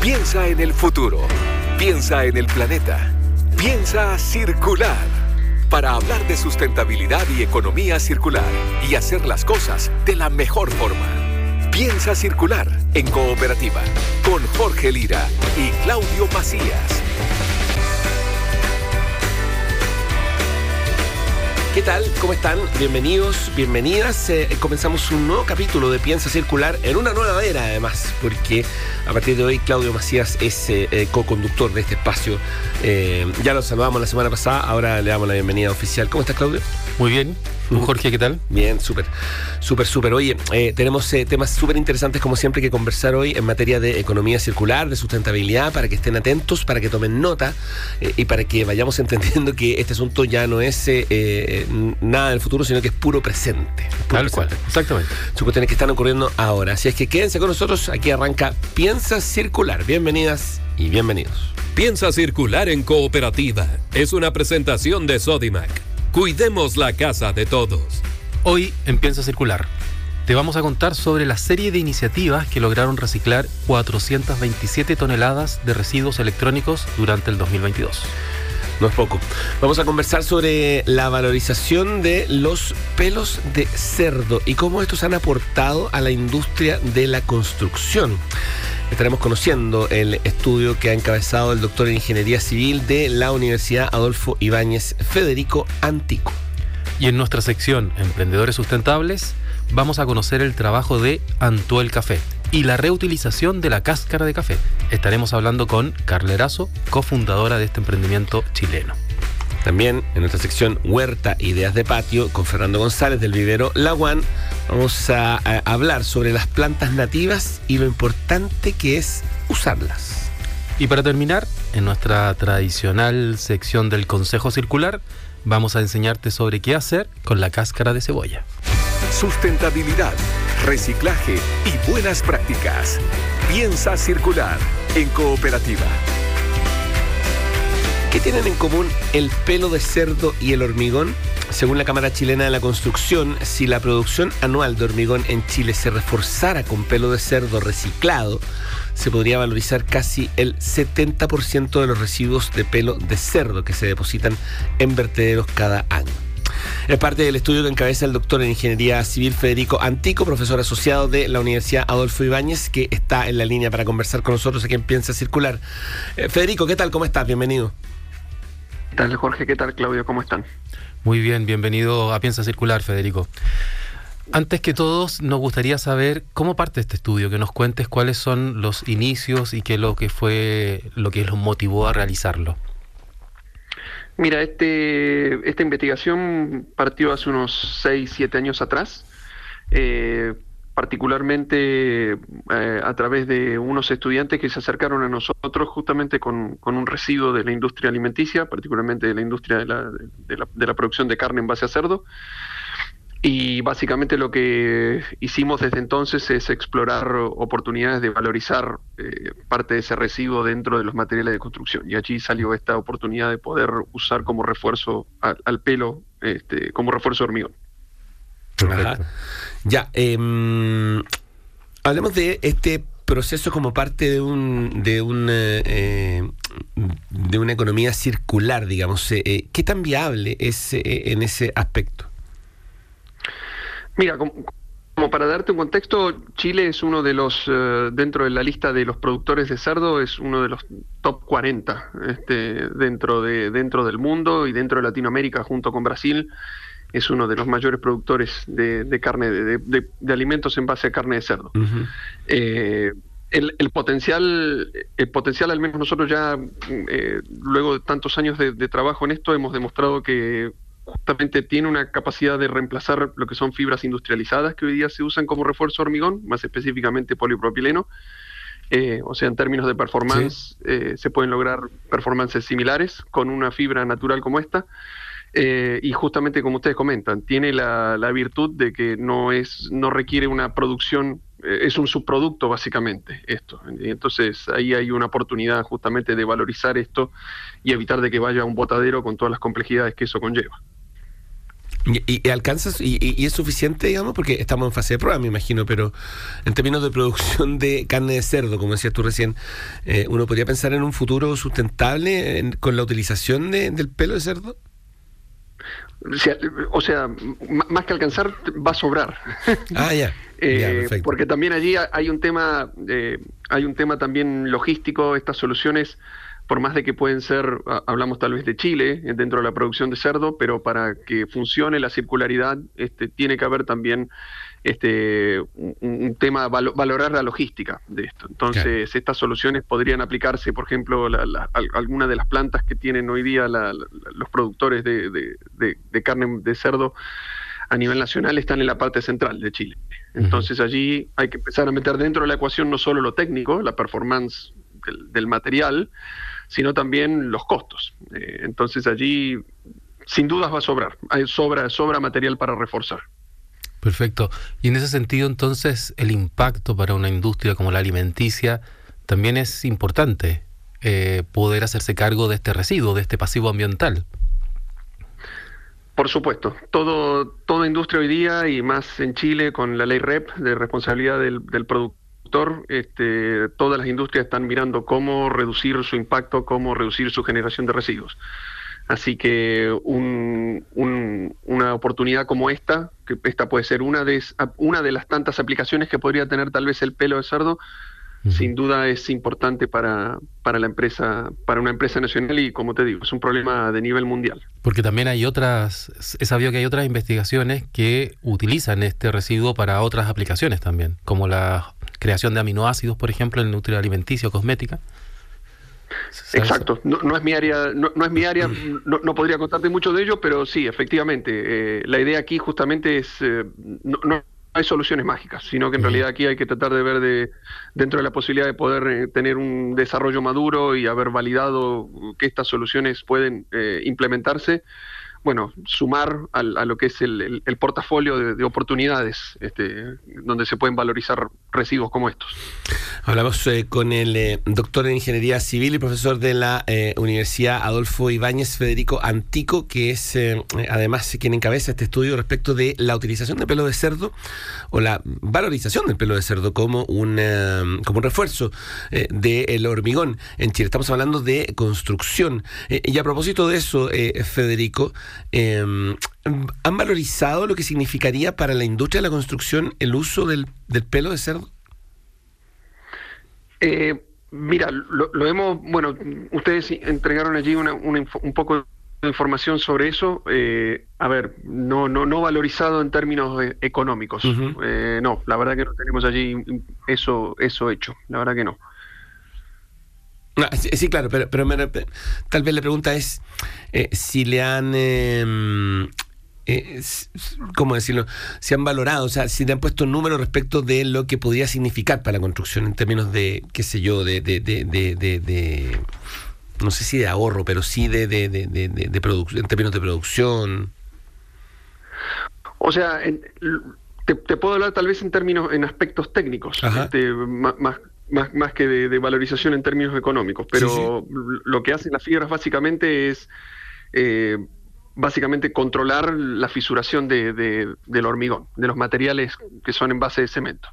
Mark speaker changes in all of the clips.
Speaker 1: Piensa en el futuro. Piensa en el planeta. Piensa circular. Para hablar de sustentabilidad y economía circular y hacer las cosas de la mejor forma. Piensa circular en cooperativa con Jorge Lira y Claudio Macías.
Speaker 2: ¿Qué tal? ¿Cómo están? Bienvenidos, bienvenidas. Eh, comenzamos un nuevo capítulo de Piensa Circular en una nueva era, además, porque a partir de hoy Claudio Macías es eh, eh, co-conductor de este espacio. ya lo saludamos la semana pasada, ahora le damos la bienvenida oficial. ¿Cómo estás, Claudio?
Speaker 3: Muy bien. Jorge, ¿qué tal?
Speaker 2: Bien, súper, súper, súper. Oye, eh, tenemos eh, temas súper interesantes como siempre que conversar hoy en materia de economía circular, de sustentabilidad, para que estén atentos, para que tomen nota eh, y para que vayamos entendiendo que este asunto ya no es nada del futuro, sino que es puro presente.
Speaker 3: Tal cual, exactamente.
Speaker 2: Son cuestiones que están ocurriendo ahora. Así es que quédense con nosotros, aquí arranca Piensa Circular. Bienvenidas y bienvenidos.
Speaker 1: Piensa Circular en Cooperativa es una presentación de Sodimac Cuidemos la casa de todos.
Speaker 3: Hoy empieza a circular. Te vamos a contar sobre la serie de iniciativas que lograron reciclar 427 toneladas de residuos electrónicos durante el 2022.
Speaker 2: No es poco. Vamos a conversar sobre la valorización de los pelos de cerdo y cómo estos han aportado a la industria de la construcción. Estaremos conociendo el estudio que ha encabezado el doctor en Ingeniería Civil de la Universidad Adolfo Ibáñez Federico Antico.
Speaker 3: Y en nuestra sección Emprendedores Sustentables vamos a conocer el trabajo de Antuel Café y la reutilización de la cáscara de café. Estaremos hablando con Carla Erazo, cofundadora de este emprendimiento chileno.
Speaker 2: También en nuestra sección Huerta Ideas de Patio con Fernando González del vivero La One vamos a, hablar sobre las plantas nativas y lo importante que es usarlas.
Speaker 3: Y para terminar, en nuestra tradicional sección del Consejo Circular, vamos a enseñarte sobre qué hacer con la cáscara de cebolla.
Speaker 1: Sustentabilidad, reciclaje y buenas prácticas. Piensa circular en cooperativa.
Speaker 2: ¿Qué tienen en común el pelo de cerdo y el hormigón? Según la Cámara Chilena de la Construcción, si la producción anual de hormigón en Chile se reforzara con pelo de cerdo reciclado, se podría valorizar casi el 70% de los residuos de pelo de cerdo que se depositan en vertederos cada año. Es parte del estudio que encabeza el doctor en Ingeniería Civil Federico Antico, profesor asociado de la Universidad Adolfo Ibáñez, que está en la línea para conversar con nosotros aquí en Piensa Circular. Eh, Federico, ¿qué tal? ¿Cómo estás? Bienvenido.
Speaker 4: ¿Qué tal, Jorge? ¿Qué tal, Claudio? ¿Cómo están?
Speaker 3: Muy bien, bienvenido a Piensa Circular, Federico. Antes que todos, nos gustaría saber cómo parte este estudio, que nos cuentes cuáles son los inicios y qué lo que fue lo que los motivó a realizarlo.
Speaker 4: Mira, este, esta investigación partió hace unos 6, 7 años atrás. Eh, particularmente eh, a través de unos estudiantes que se acercaron a nosotros justamente con, un residuo de la industria alimenticia, particularmente de la industria de la, de la, producción de carne en base a cerdo. Y básicamente lo que hicimos desde entonces es explorar oportunidades de valorizar eh, parte de ese residuo dentro de los materiales de construcción. Y allí salió esta oportunidad de poder usar como refuerzo al, pelo, este, como refuerzo de hormigón.
Speaker 2: Ya, em, hablemos de este proceso como parte de un de un eh, de una economía circular, digamos. Eh, eh, ¿Qué tan viable es en ese aspecto?
Speaker 4: Mira, como, para darte un contexto, Chile es uno de los dentro de la lista de los productores de cerdo es uno de los top 40 este, dentro de dentro del mundo y dentro de Latinoamérica junto con Brasil es uno de los mayores productores de, carne, de, alimentos en base a carne de cerdo. Eh, el, potencial, el potencial, al menos nosotros ya, eh, luego de tantos años de, trabajo en esto, hemos demostrado que justamente tiene una capacidad de reemplazar lo que son fibras industrializadas que hoy día se usan como refuerzo hormigón, más específicamente polipropileno. Eh, o sea, en términos de performance, se pueden lograr performances similares con una fibra natural como esta. Eh, y justamente como ustedes comentan, tiene la, virtud de que no es, no requiere una producción, eh, es un subproducto básicamente esto. entonces ahí hay una oportunidad justamente de valorizar esto y evitar de que vaya a un botadero con todas las complejidades que eso conlleva.
Speaker 2: ¿Y, alcanzas y, es suficiente, digamos? Porque estamos en fase de prueba, me imagino, pero en términos de producción de carne de cerdo, como decías tú recién, eh, ¿uno podría pensar en un futuro sustentable con la utilización del pelo de cerdo?
Speaker 4: O sea, más que alcanzar, va a sobrar.
Speaker 2: Ah, ya.
Speaker 4: Eh, porque también allí hay un tema, eh, hay un tema también logístico. Estas soluciones por más de que pueden ser, hablamos tal vez de Chile eh, dentro de la producción de cerdo, pero para que funcione la circularidad este, tiene que haber también este, un, tema, valorar la logística de esto. Entonces, estas soluciones podrían aplicarse, por ejemplo, la, algunas de las plantas que tienen hoy día los productores de, carne de cerdo a nivel nacional están en la parte central de Chile. Entonces allí hay que empezar a meter dentro de la ecuación no solo lo técnico, la performance del material, sino también los costos. Eh, entonces allí sin dudas va a sobrar, hay sobra, sobra material para reforzar.
Speaker 3: Perfecto. Y en ese sentido, entonces, el impacto para una industria como la alimenticia también es importante, eh, poder hacerse cargo de este residuo, de este pasivo ambiental.
Speaker 4: Por supuesto, todo, toda industria hoy día y más en Chile con la ley REP de responsabilidad del, del productor este, todas las industrias están mirando cómo reducir su impacto, cómo reducir su generación de residuos. Así que una oportunidad como esta, que esta puede ser una de, una de las tantas aplicaciones que podría tener tal vez el pelo de cerdo, sin duda es importante para, para la empresa, para una empresa nacional y como te digo, es un problema de nivel mundial.
Speaker 3: Porque también hay otras, he sabido que hay otras investigaciones que utilizan este residuo para otras aplicaciones también, como la creación de aminoácidos, por ejemplo, en alimenticio o cosmética.
Speaker 4: Exacto, no, es mi área, no, es mi área, no, podría contarte mucho de ello, pero sí, efectivamente, eh, la idea aquí justamente es eh, no, hay soluciones mágicas, sino que en realidad aquí hay que tratar de ver de, dentro de la posibilidad de poder eh, tener un desarrollo maduro y haber validado que estas soluciones pueden eh, implementarse bueno, sumar a lo que es el, portafolio de, oportunidades este, donde se pueden valorizar residuos como estos.
Speaker 2: Hablamos eh, con el eh, doctor en Ingeniería Civil y profesor de la eh, Universidad Adolfo Ibáñez, Federico Antico, que es además quien encabeza este estudio respecto de la utilización de pelo de cerdo o la valorización del pelo de cerdo como, como un refuerzo del hormigón en Chile. Estamos hablando de construcción. y a propósito de eso, Federico, Em, ¿Han valorizado lo que significaría para la industria de la construcción el uso del, pelo de cerdo?
Speaker 4: Eh, mira, lo, hemos, bueno, ustedes entregaron allí un poco de información sobre eso. Eh, a ver, no, no, no valorizado en términos eh, económicos. no, la verdad que no tenemos allí eso, eso hecho. La verdad que no.
Speaker 2: Ah, sí, claro, pero, pero tal vez la pregunta es eh, si le han... Em, eh, ¿cómo decirlo? Si han valorado, o sea, si le han puesto un número respecto de lo que podría significar para la construcción en términos de, qué sé yo, de, de, de, de no sé si de ahorro, pero sí de, de, de, de, en términos de producción.
Speaker 4: O sea, te, puedo hablar tal vez en términos, en aspectos técnicos, este, más, más, más que de, valorización en términos económicos, pero lo que hacen las fibras básicamente es eh, básicamente controlar la fisuración de, del hormigón, de los materiales que son en base de cemento.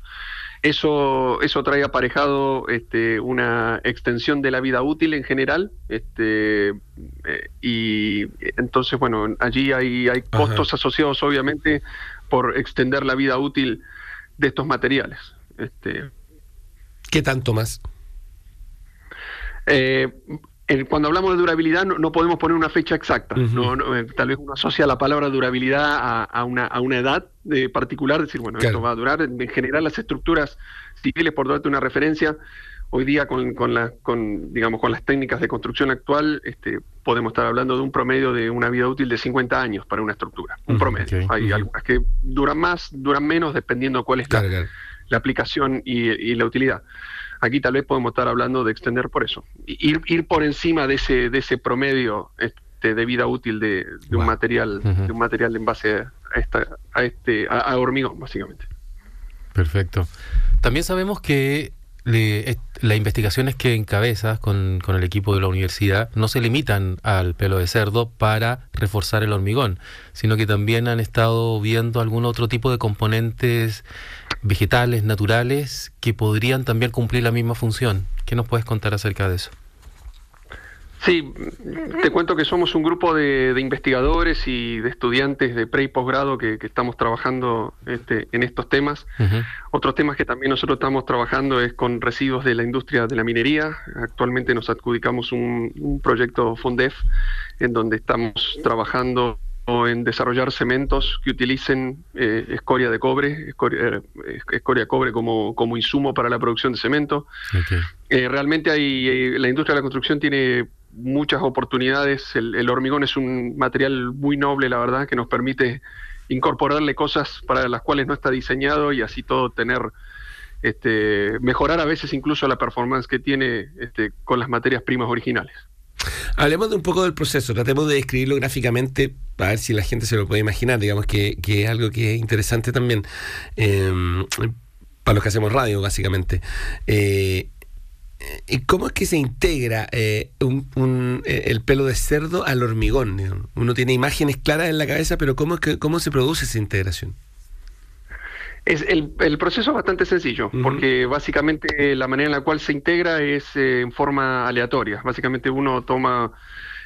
Speaker 4: Eso, eso trae aparejado este, una extensión de la vida útil en general, este, eh, y entonces, bueno, allí hay, hay costos asociados obviamente por extender la vida útil de estos materiales. Este,
Speaker 2: ¿Qué tanto más?
Speaker 4: Eh, cuando hablamos de durabilidad no, podemos poner una fecha exacta. Eh, tal vez uno asocia la palabra durabilidad a, una, edad eh, particular, decir, bueno, esto va a durar. En general las estructuras civiles, por darte una referencia, hoy día con, con, digamos, con las técnicas de construcción actual, este, podemos estar hablando de un promedio de una vida útil de 50 años para una estructura. Un promedio. Hay algunas que duran más, duran menos, dependiendo cuál es la, aplicación y la utilidad. Aquí tal vez podemos estar hablando de extender por eso. Ir, ir por encima de ese, de ese promedio este, de vida útil de, un material, de un material en base a, esta, a este, a, hormigón, básicamente.
Speaker 3: Perfecto. También sabemos que las investigaciones que encabezas con, con, el equipo de la universidad no se limitan al pelo de cerdo para reforzar el hormigón, sino que también han estado viendo algún otro tipo de componentes vegetales, naturales, que podrían también cumplir la misma función. ¿Qué nos puedes contar acerca de eso?
Speaker 4: Sí, te cuento que somos un grupo de, investigadores y de estudiantes de pre y posgrado que, estamos trabajando este, en estos temas. Otros temas que también nosotros estamos trabajando es con residuos de la industria de la minería. Actualmente nos adjudicamos un, proyecto Fundef en donde estamos trabajando en desarrollar cementos que utilicen eh, escoria de cobre, escoria, eh, escoria, de cobre como, como insumo para la producción de cemento. Eh, realmente hay, la industria de la construcción tiene muchas oportunidades. El, hormigón es un material muy noble, la verdad, que nos permite incorporarle cosas para las cuales no está diseñado y así todo tener, este, mejorar a veces incluso la performance que tiene este, con las materias primas originales.
Speaker 2: Hablemos de un poco del proceso, tratemos de describirlo gráficamente para ver si la gente se lo puede imaginar, digamos que, es algo que es interesante también em, para los que hacemos radio, básicamente. Eh, ¿Y cómo es que se integra eh, eh, el pelo de cerdo al hormigón? Uno tiene imágenes claras en la cabeza, pero ¿cómo, es que, cómo se produce esa integración?
Speaker 4: Es el, proceso es bastante sencillo, porque básicamente la manera en la cual se integra es eh, en forma aleatoria. Básicamente uno toma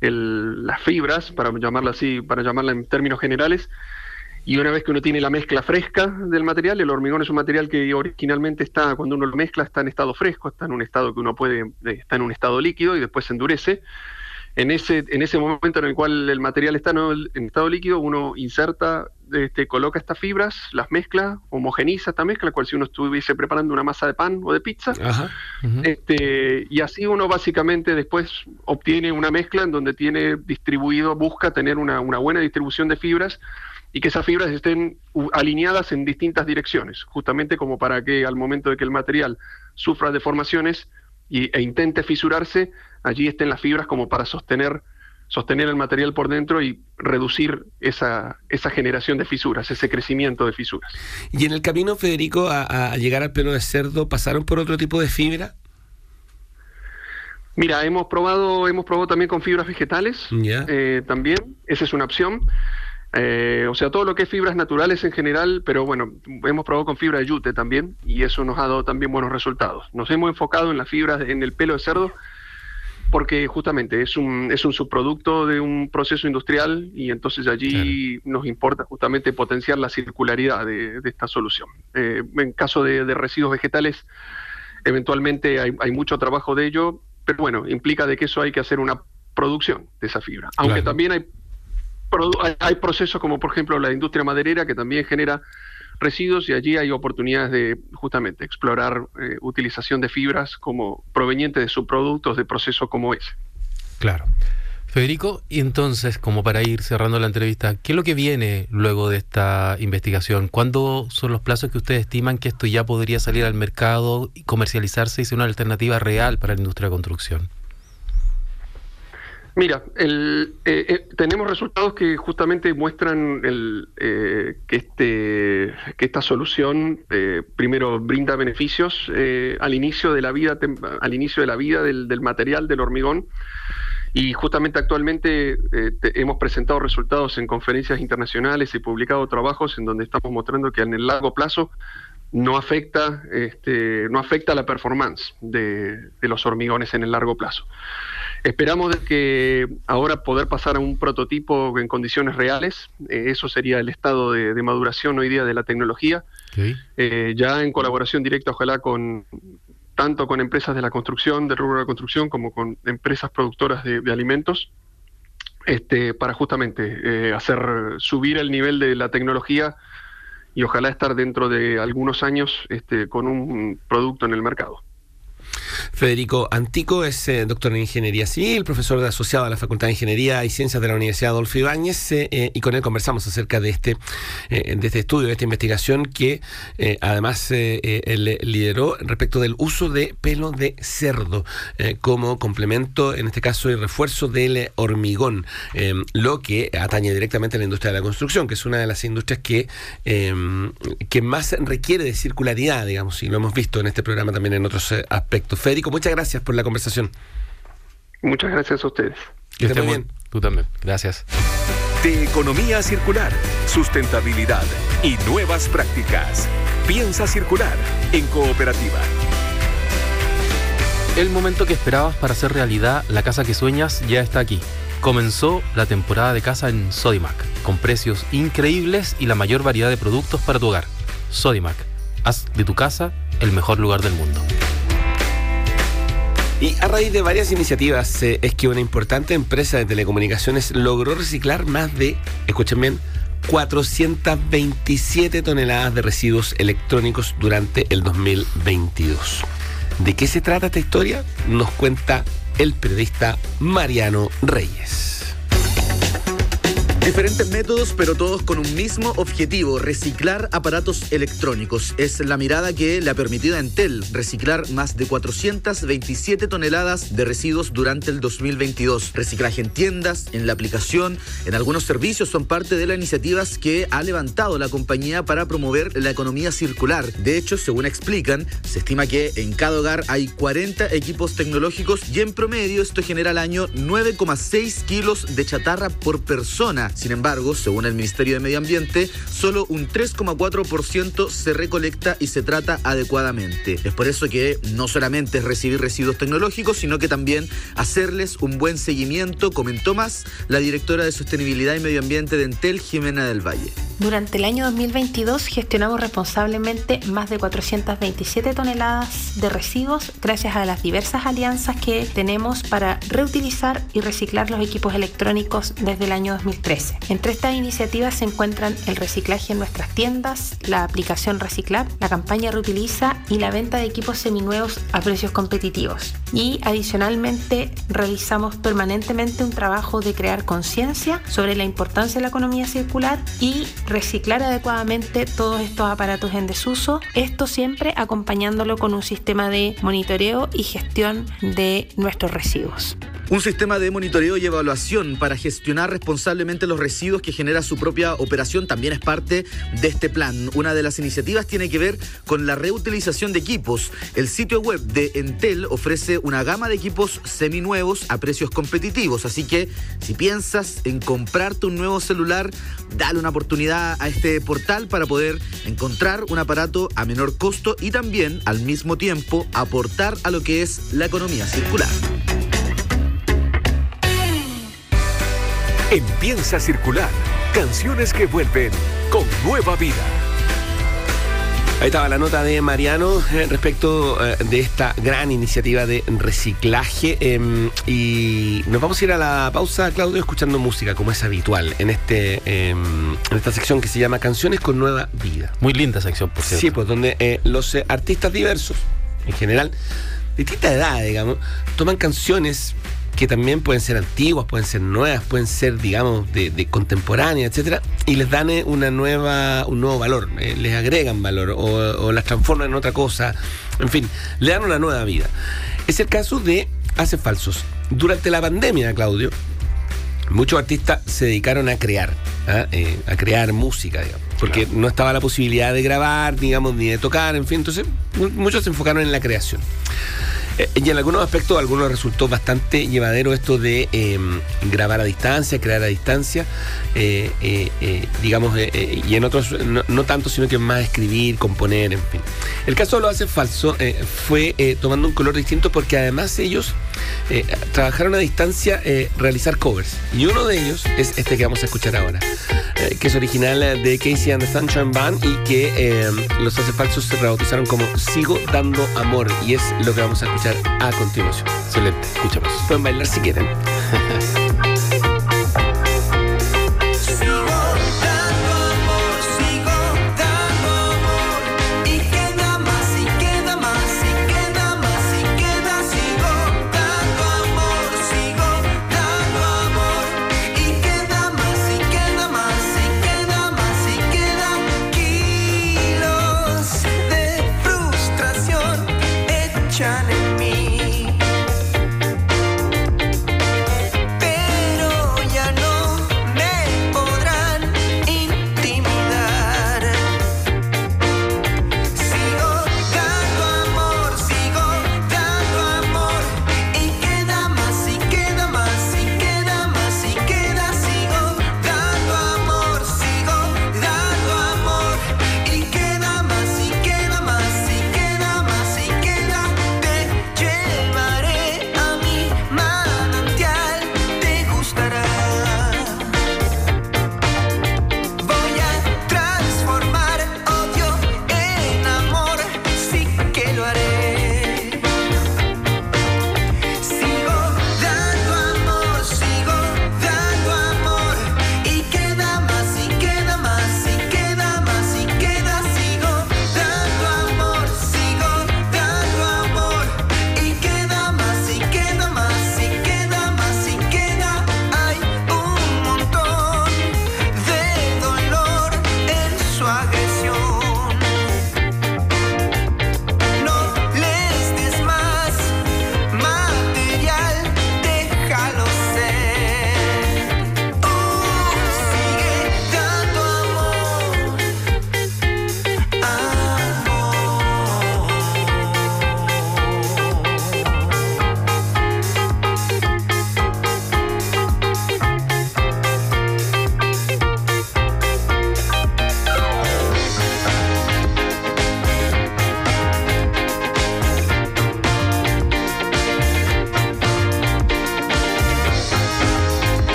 Speaker 4: las fibras, para llamarla así, para llamarla en términos generales, y una vez que uno tiene la mezcla fresca del material, el hormigón es un material que originalmente está, cuando uno lo mezcla, está en estado fresco, está en un estado que uno puede, eh, está en un estado líquido y después se endurece. En ese, en ese momento en el cual el material está en estado líquido, uno inserta, este, coloca estas fibras, las mezcla, homogeniza esta mezcla, cual si uno estuviese preparando una masa de pan o de pizza. este, y así uno básicamente después obtiene una mezcla en donde tiene distribuido, busca tener una, una buena distribución de fibras y que esas fibras estén alineadas en distintas direcciones, justamente como para que al momento de que el material sufra deformaciones y, e intente fisurarse, allí estén las fibras como para sostener, sostener el material por dentro y reducir esa, esa generación de fisuras, ese crecimiento de fisuras.
Speaker 2: Y en el camino, Federico, a, llegar al pelo de cerdo, ¿pasaron por otro tipo de fibra?
Speaker 4: Mira, hemos probado, hemos probado también con fibras vegetales, eh, también, esa es una opción. Eh, o sea, todo lo que es fibras naturales en general, pero bueno, hemos probado con fibra de yute también y eso nos ha dado también buenos resultados. Nos hemos enfocado en las fibras, en el pelo de cerdo, porque justamente es un, es un subproducto de un proceso industrial y entonces allí nos importa justamente potenciar la circularidad de, esta solución. Eh, en caso de, residuos vegetales, eventualmente hay, mucho trabajo de ello, pero bueno, implica de que eso hay que hacer una producción de esa fibra. Aunque también hay hay procesos como por ejemplo la industria maderera que también genera residuos y allí hay oportunidades de justamente explorar eh, utilización de fibras como provenientes de subproductos de procesos como ese.
Speaker 3: Claro. Federico, y entonces, como para ir cerrando la entrevista, ¿qué es lo que viene luego de esta investigación? ¿Cuándo son los plazos que ustedes estiman que esto ya podría salir al mercado y comercializarse y ser una alternativa real para la industria de construcción?
Speaker 4: Mira, el, eh, eh, tenemos resultados que justamente muestran el, eh, que, este, esta solución primero brinda beneficios al inicio de la vida, al inicio de la vida del, material del hormigón. Y justamente actualmente hemos presentado resultados en conferencias internacionales y publicado trabajos en donde estamos mostrando que en el largo plazo no afecta, este, no afecta la performance de los hormigones en el largo plazo. Esperamos que ahora poder pasar a un prototipo en condiciones reales. Eh, eso sería el estado de, maduración hoy día de la tecnología. Eh, ya en colaboración directa, ojalá con tanto con empresas de la construcción, de rubro de la construcción, como con empresas productoras de, alimentos, este, para justamente eh, hacer subir el nivel de la tecnología y ojalá estar dentro de algunos años este, con un producto en el mercado.
Speaker 2: Federico Antico es eh, doctor en Ingeniería Civil, profesor de asociado a la Facultad de Ingeniería y Ciencias de la Universidad Adolfo Ibáñez, eh, eh, y con él conversamos acerca de este, de este estudio, de esta investigación que además él lideró respecto del uso de pelo de cerdo como complemento, en este caso, y refuerzo del hormigón, lo que atañe directamente a la industria de la construcción, que es una de las industrias que, que más requiere de circularidad, digamos, y lo hemos visto en este programa también en otros aspectos. Federico, muchas gracias por la conversación.
Speaker 4: Muchas gracias a ustedes.
Speaker 3: Que estén bien. Tú también. Gracias.
Speaker 1: De economía circular, sustentabilidad y nuevas prácticas. Piensa circular en cooperativa.
Speaker 3: El momento que esperabas para hacer realidad la casa que sueñas ya está aquí. Comenzó la temporada de casa en Sodimac, con precios increíbles y la mayor variedad de productos para tu hogar. Sodimac, haz de tu casa el mejor lugar del mundo.
Speaker 2: Y a raíz de varias iniciativas es que una importante empresa de telecomunicaciones logró reciclar más de, escuchen bien, 427 toneladas de residuos electrónicos durante el 2022. ¿De qué se trata esta historia? Nos cuenta el periodista Mariano Reyes.
Speaker 5: Diferentes métodos, pero todos con un mismo objetivo, reciclar aparatos electrónicos. Es la mirada que le ha permitido a Entel reciclar más de 427 toneladas de residuos durante el 2022. Reciclaje en tiendas, en la aplicación, en algunos servicios son parte de las iniciativas que ha levantado la compañía para promover la economía circular. De hecho, según explican, se estima que en cada hogar hay 40 equipos tecnológicos y en promedio esto genera al año 9,6 kilos de chatarra por persona sin embargo, según el Ministerio de Medio Ambiente, solo un 3,4% se recolecta y se trata adecuadamente. Es por eso que no solamente es recibir residuos tecnológicos, sino que también hacerles un buen seguimiento, comentó más la directora de Sostenibilidad y Medio Ambiente de Entel, Jimena del Valle.
Speaker 6: Durante el año 2022 gestionamos responsablemente más de 427 toneladas de residuos gracias a las diversas alianzas que tenemos para reutilizar y reciclar los equipos electrónicos desde el año 2013. Entre estas iniciativas se encuentran el reciclaje en nuestras tiendas, la aplicación Reciclar, la campaña Reutiliza y la venta de equipos seminuevos a precios competitivos. Y adicionalmente realizamos permanentemente un trabajo de crear conciencia sobre la importancia de la economía circular y reciclar adecuadamente todos estos aparatos en desuso, esto siempre acompañándolo con un sistema de monitoreo y gestión de nuestros residuos.
Speaker 5: Un sistema de monitoreo y evaluación para gestionar responsablemente los residuos que genera su propia operación también es parte de este plan. Una de las iniciativas tiene que ver con la reutilización de equipos. El sitio web de Entel ofrece una gama de equipos seminuevos a precios competitivos, así que si piensas en comprarte un nuevo celular, dale una oportunidad a este portal para poder encontrar un aparato a menor costo y también al mismo tiempo aportar a lo que es la economía circular.
Speaker 1: Empieza a circular. Canciones que vuelven con nueva vida.
Speaker 2: Ahí estaba la nota de Mariano eh, respecto eh, de esta gran iniciativa de reciclaje. Em, y nos vamos a ir a la pausa, Claudio, escuchando música, como es habitual, en, este, em, en esta sección que se llama Canciones con Nueva Vida.
Speaker 3: Muy linda sección, por cierto.
Speaker 2: Sí, pues donde eh, los artistas diversos, en general, de distinta edad, digamos, toman canciones que también pueden ser antiguas, pueden ser nuevas, pueden ser, digamos, de, de contemporáneas, etcétera, y les dan eh, una nueva, un nuevo valor, eh, les agregan valor o, las transforman en otra cosa, en fin, le dan una nueva vida. Es el caso de Hace Falsos. Durante la pandemia, Claudio, muchos artistas se dedicaron a crear, ¿ah? eh, a crear música, digamos, porque no estaba la posibilidad de grabar, digamos, ni de tocar, en fin, entonces muchos se enfocaron en la creación. Eh, y en algunos aspectos, algunos resultó bastante llevadero esto de em, grabar a distancia, crear a distancia, eh, eh, digamos, y en otros no, tanto, sino que más escribir, componer, en fin. El caso de lo hace falso fue tomando un color distinto porque además ellos trabajaron a distancia realizar covers. Y uno de ellos es este que vamos a escuchar ahora, que es original de Casey and the Sunshine Band y que em, los hace falsos se rebautizaron como Sigo dando amor. Y es lo que vamos a escuchar a continuación.
Speaker 3: Excelente, escuchamos.
Speaker 2: Pueden bailar si quieren.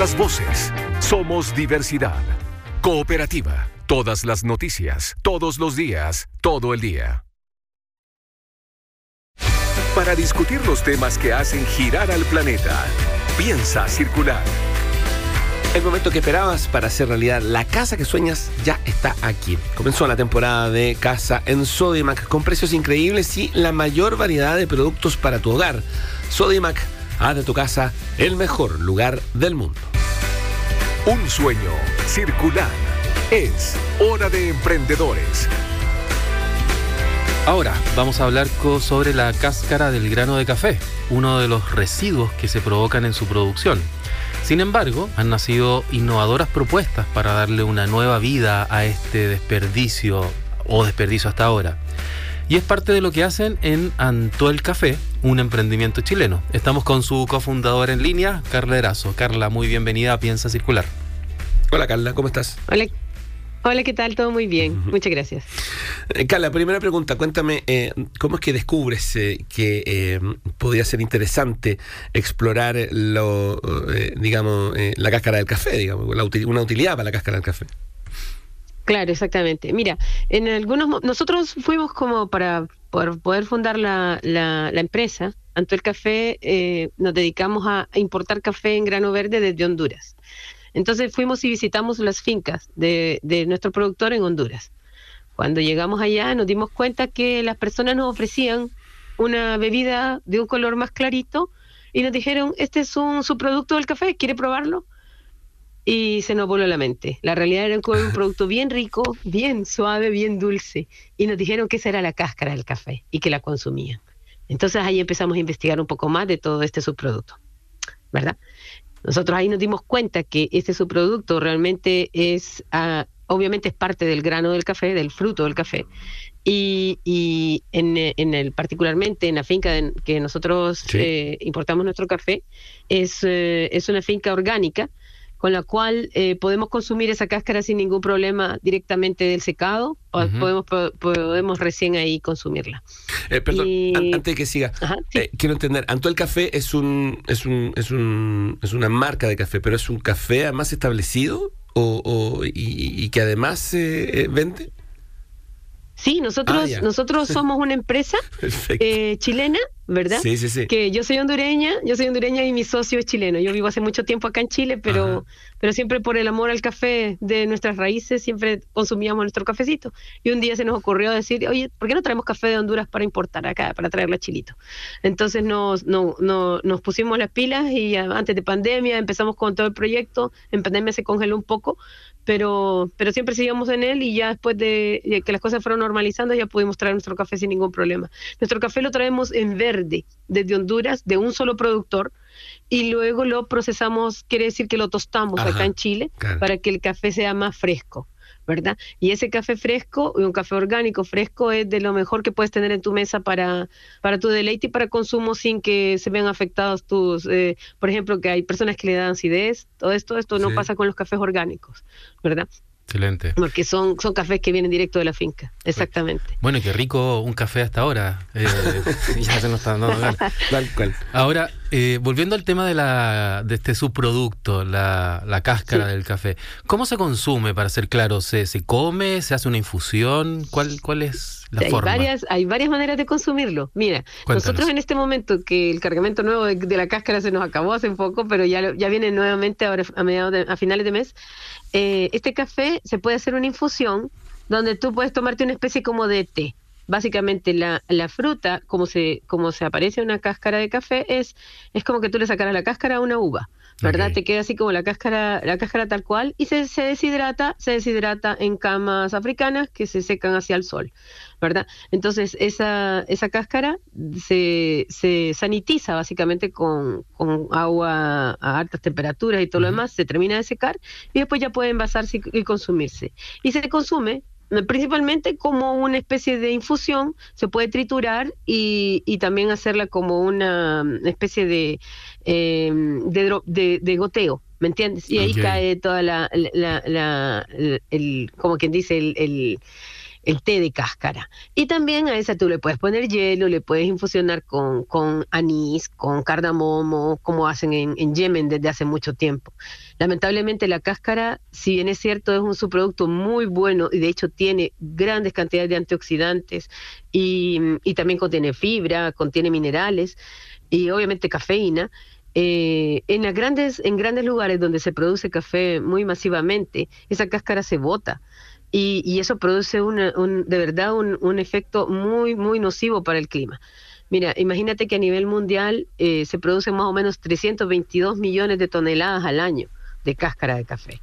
Speaker 1: las voces. Somos diversidad. Cooperativa. Todas las noticias. Todos los días. Todo el día. Para discutir los temas que hacen girar al planeta. Piensa circular.
Speaker 2: El momento que esperabas para hacer realidad la casa que sueñas ya está aquí. Comenzó la temporada de casa en Sodimac con precios increíbles y la mayor variedad de productos para tu hogar. Sodimac, haz de tu casa el mejor lugar del mundo.
Speaker 1: Un sueño circular. Es hora de emprendedores.
Speaker 3: Ahora vamos a hablar sobre la cáscara del grano de café, uno de los residuos que se provocan en su producción. Sin embargo, han nacido innovadoras propuestas para darle una nueva vida a este desperdicio o desperdicio hasta ahora. Y es parte de lo que hacen en Antuel Café, un emprendimiento chileno. Estamos con su cofundador en línea, Carla Erazo. Carla, muy bienvenida a Piensa Circular.
Speaker 2: Hola Carla, ¿cómo estás?
Speaker 7: Hola, Hola, ¿qué tal? Todo muy bien. Muchas gracias.
Speaker 2: Eh, Carla, primera pregunta, cuéntame, eh, ¿cómo es que descubres eh, que podría ser interesante explorar lo, digamos, la cáscara del café, digamos, una utilidad para la cáscara del café?
Speaker 7: Claro, exactamente. Mira, en algunos nosotros fuimos como para, poder fundar la, la, empresa, Anto el Café, nos dedicamos a importar café en grano verde desde Honduras. Entonces fuimos y visitamos las fincas de, nuestro productor en Honduras. Cuando llegamos allá nos dimos cuenta que las personas nos ofrecían una bebida de un color más clarito y nos dijeron, este es un subproducto del café, ¿quiere probarlo? Y se nos voló la mente. La realidad era un producto bien rico, bien suave, bien dulce. Y nos dijeron que esa era la cáscara del café y que la consumían. Entonces ahí empezamos a investigar un poco más de todo este subproducto, ¿verdad? Nosotros ahí nos dimos cuenta que este subproducto realmente es, ah, obviamente es parte del grano del café, del fruto del café, y, y en, en, el particularmente en la finca que nosotros eh, importamos nuestro café, es, eh, es una finca orgánica con la cual eh, podemos consumir esa cáscara sin ningún problema directamente del secado o podemos, podemos recién ahí consumirla.
Speaker 2: Eh, perdón, antes de que siga, eh, quiero entender, Antuel Café es un, es un, es un, es una marca de café, pero es un café además establecido o, o y, y, que además se vende.
Speaker 7: Sí, nosotros, ah, nosotros somos una empresa eh, chilena, ¿verdad?
Speaker 2: Sí, sí, sí.
Speaker 7: Que yo soy hondureña, yo soy hondureña y mi socio es chileno. Yo vivo hace mucho tiempo acá en Chile, pero, pero siempre por el amor al café de nuestras raíces, siempre consumíamos nuestro cafecito. Y un día se nos ocurrió decir, oye, ¿por qué no traemos café de Honduras para importar acá, para traerlo a Chilito? Entonces nos, no, no, nos pusimos las pilas y antes de pandemia empezamos con todo el proyecto. En pandemia se congeló un poco, pero, pero siempre seguimos en él y ya después de, que las cosas fueron normalizando ya pudimos traer nuestro café sin ningún problema. Nuestro café lo traemos en verde desde Honduras, de un solo productor, y luego lo procesamos, quiere decir que lo tostamos acá en Chile para que el café sea más fresco. ¿verdad? Y ese café fresco, un café orgánico fresco, es de lo mejor que puedes tener en tu mesa para, para tu deleite y para consumo sin que se vean afectados tus, eh, por ejemplo, que hay personas que le dan acidez, todo esto, esto no pasa con los cafés orgánicos, ¿verdad?
Speaker 3: Excelente.
Speaker 7: Porque son, son cafés que vienen directo de la finca, exactamente.
Speaker 3: Bueno, y qué rico un café hasta ahora. Eh, ya se nos está dando Ahora, eh, volviendo al tema de, la, de este subproducto, la, la cáscara del café, ¿cómo se consume, para ser claro? ¿Se, ¿Se come? ¿Se hace una infusión? ¿Cuál, cuál es la forma?
Speaker 7: Hay varias, hay varias maneras de consumirlo. Mira, nosotros en este momento que el cargamento nuevo de, la cáscara se nos acabó hace poco, pero ya, ya viene nuevamente ahora a, mediados a finales de mes, eh, este café se puede hacer una infusión donde tú puedes tomarte una especie como de té. Básicamente la, la fruta, como se, como se aparece una cáscara de café, es, es como que tú le sacaras la cáscara a una uva. ¿verdad? Te queda así como la cáscara, la cáscara tal cual y se, se, deshidrata, se deshidrata en camas africanas que se secan hacia el sol, ¿verdad? Entonces esa, esa cáscara se, se sanitiza básicamente con, con, agua a altas temperaturas y todo lo demás, se termina de secar y después ya puede envasarse y consumirse. Y se consume principalmente como una especie de infusión, se puede triturar y, y también hacerla como una especie de, eh, de, goteo, ¿me entiendes? Y ahí cae toda la, la, el, como quien dice, el, el té de cáscara. Y también a esa tú le puedes poner hielo, le puedes infusionar con, con anís, con cardamomo, como hacen en, en, Yemen desde hace mucho tiempo. Lamentablemente la cáscara, si bien es cierto, es un subproducto muy bueno y de hecho tiene grandes cantidades de antioxidantes y, y también contiene fibra, contiene minerales y obviamente cafeína. Eh, en, las grandes, en grandes lugares donde se produce café muy masivamente, esa cáscara se bota y, eso produce un, de verdad un, efecto muy, muy nocivo para el clima. Mira, imagínate que a nivel mundial eh, se producen más o menos 322 millones de toneladas al año de cáscara de café.